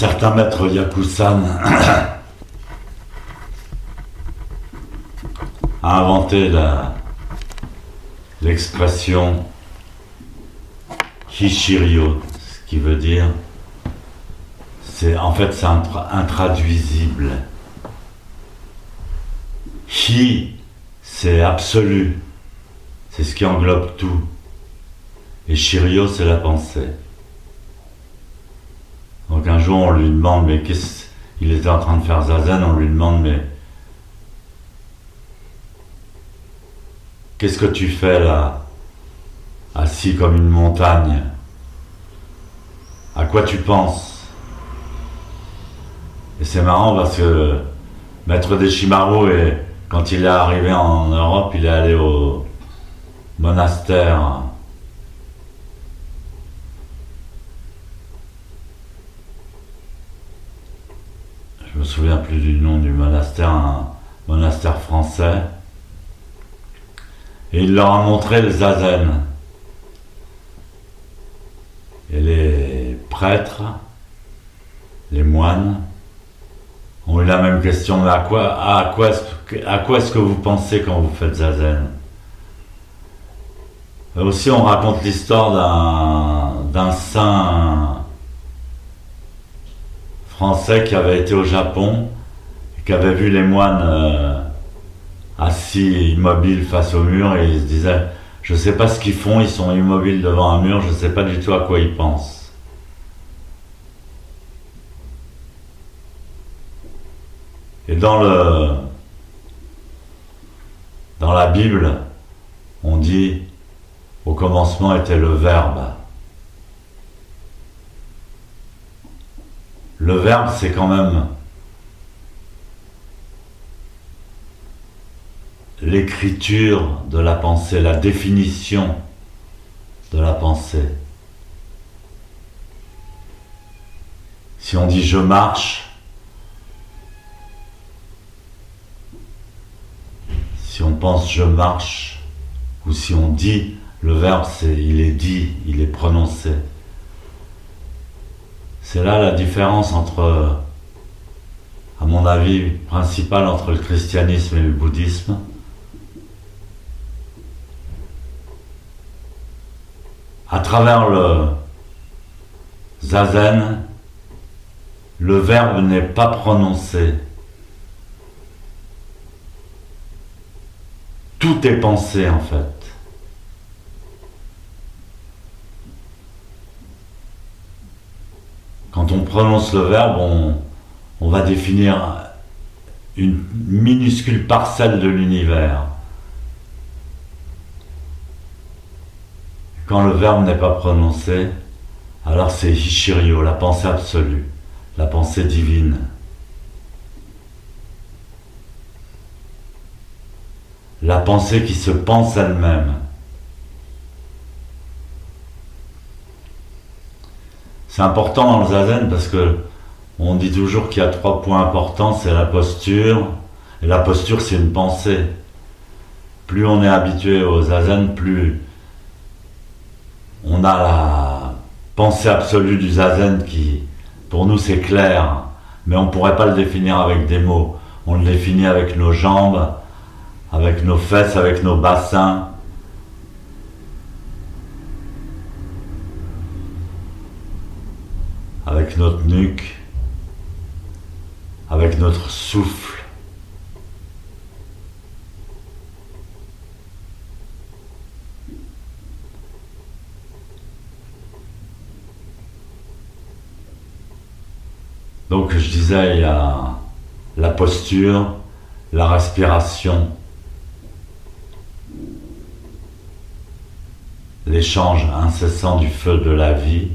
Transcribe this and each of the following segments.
certain maître Yakusan a inventé l'expression Hishiryo, ce qui veut dire, c'est en fait c'est intraduisible. Hi, c'est absolu, c'est ce qui englobe tout. Et Shiryo, c'est la pensée. Donc un jour, on lui demande, mais qu'est-ce. Il était en train de faire zazen, on lui demande, mais. Qu'est-ce que tu fais là, assis comme une montagne? À quoi tu penses? Et c'est marrant parce que Maître Deshimaru, quand il est arrivé en Europe, il est allé au monastère je me souviens plus du nom du monastère, monastère français. Et il leur a montré le zazen. Et les prêtres, les moines, ont eu la même question, mais à quoi, à quoi, est-ce que vous pensez quand vous faites zazen Aussi, on raconte l'histoire d'un saint français qui avait été au Japon, qui avait vu les moines euh, assis immobiles face au mur et il se disait Je sais pas ce qu'ils font, ils sont immobiles devant un mur, je sais pas du tout à quoi ils pensent. Et dans le dans la Bible, on dit au commencement était le Verbe. Le verbe, c'est quand même l'écriture de la pensée, la définition de la pensée. Si on dit je marche, si on pense je marche, ou si on dit, le verbe c'est il est dit, il est prononcé. C'est là la différence entre, à mon avis, principale entre le christianisme et le bouddhisme. À travers le zazen, le verbe n'est pas prononcé. Tout est pensé en fait. quand on prononce le verbe, on, va définir une minuscule parcelle de l'univers. Quand le verbe n'est pas prononcé, alors c'est Hishiryo, la pensée absolue, la pensée divine. La pensée qui se pense elle-même. C'est important dans le zazen parce que on dit toujours qu'il y a trois points importants, c'est la posture, et la posture c'est une pensée. Plus on est habitué au zazen, plus on a la pensée absolue du zazen qui, pour nous, c'est clair, mais on ne pourrait pas le définir avec des mots. On le définit avec nos jambes, avec nos fesses, avec nos bassins, avec notre nuque, avec notre souffle. Donc je disais, la posture, la respiration, l'échange incessant du feu de la vie,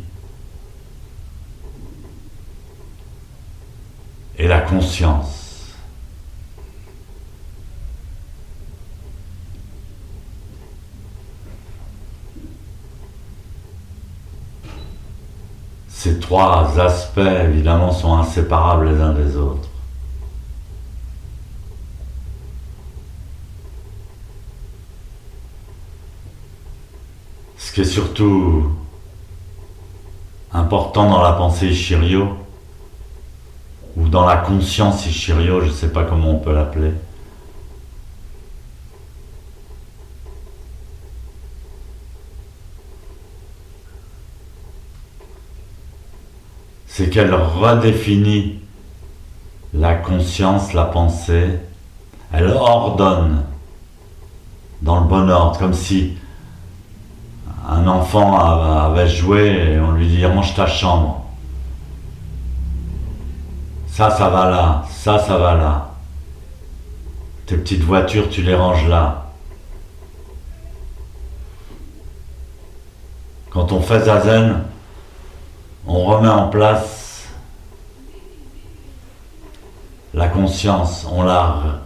et la conscience. Ces trois aspects, évidemment, sont inséparables les uns des autres. Ce qui est surtout important dans la pensée Shiryo, dans la conscience Ishirio, je ne sais pas comment on peut l'appeler. C'est qu'elle redéfinit la conscience, la pensée, elle ordonne dans le bon ordre, comme si un enfant avait joué et on lui dit range ta chambre. Ça, ça va là, ça, ça va là. Tes petites voitures, tu les ranges là. Quand on fait zazen, on remet en place la conscience, on la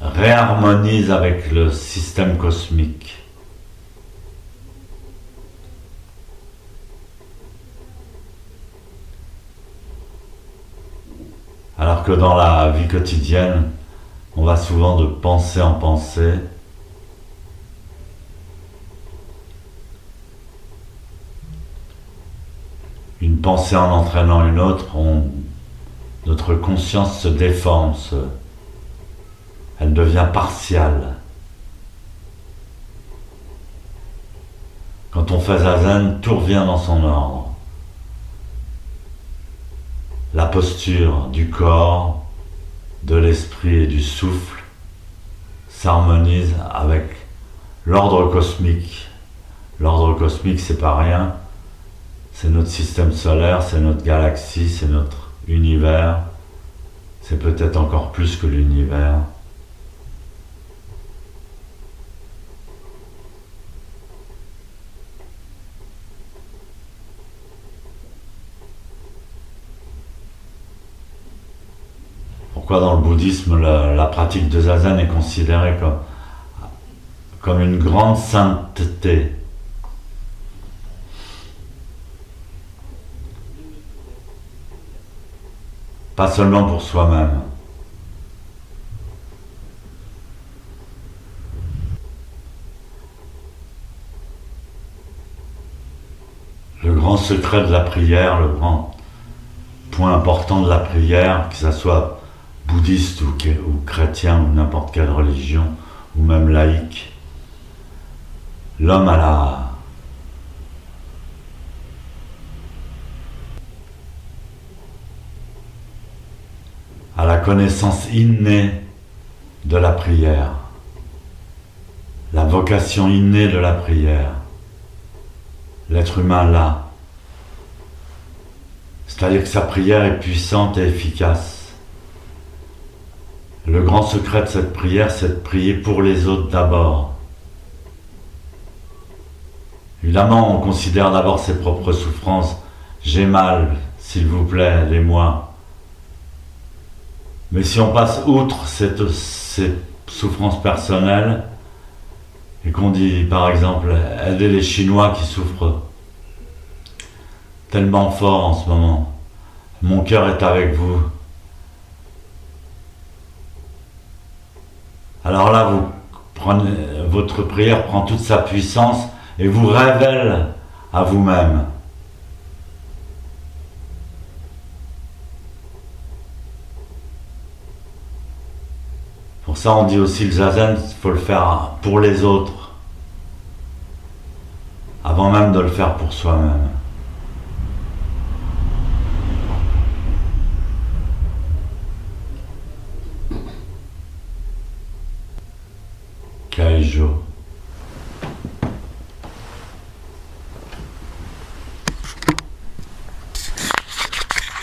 réharmonise avec le système cosmique. Alors dans la vie quotidienne, on va souvent de pensée en pensée. Une pensée en entraînant une autre, notre conscience se déforme, elle devient partiale. Quand on fait zazen, tout revient dans son ordre la posture du corps, de l'esprit et du souffle s'harmonise avec l'ordre cosmique. L'ordre cosmique, c'est pas rien. C'est notre système solaire, c'est notre galaxie, c'est notre univers. C'est peut-être encore plus que l'univers. Pourquoi dans le bouddhisme la, pratique de zazen est considérée comme, comme une grande sainteté? Pas seulement pour soi-même. Le grand secret de la prière, le grand point important de la prière, que ce soit bouddhiste ou, chrétien ou n'importe quelle religion, ou même laïque, l'homme a la, la connaissance innée de la prière, la vocation innée de la prière. L'être humain l'a. C'est-à-dire que sa prière est puissante et efficace. Le grand secret de cette prière, c'est de prier pour les autres d'abord. Évidemment, on considère d'abord ses propres souffrances. J'ai mal, s'il vous plaît, aidez-moi. Mais si on passe outre cette, ces souffrances personnelles et qu'on dit, par exemple, aidez les Chinois qui souffrent tellement fort en ce moment, mon cœur est avec vous. Alors là, votre prière prend toute sa puissance et vous révèle à vous-même. Pour ça, on dit aussi le zazen, il faut le faire pour les autres, avant même de le faire pour soi-même.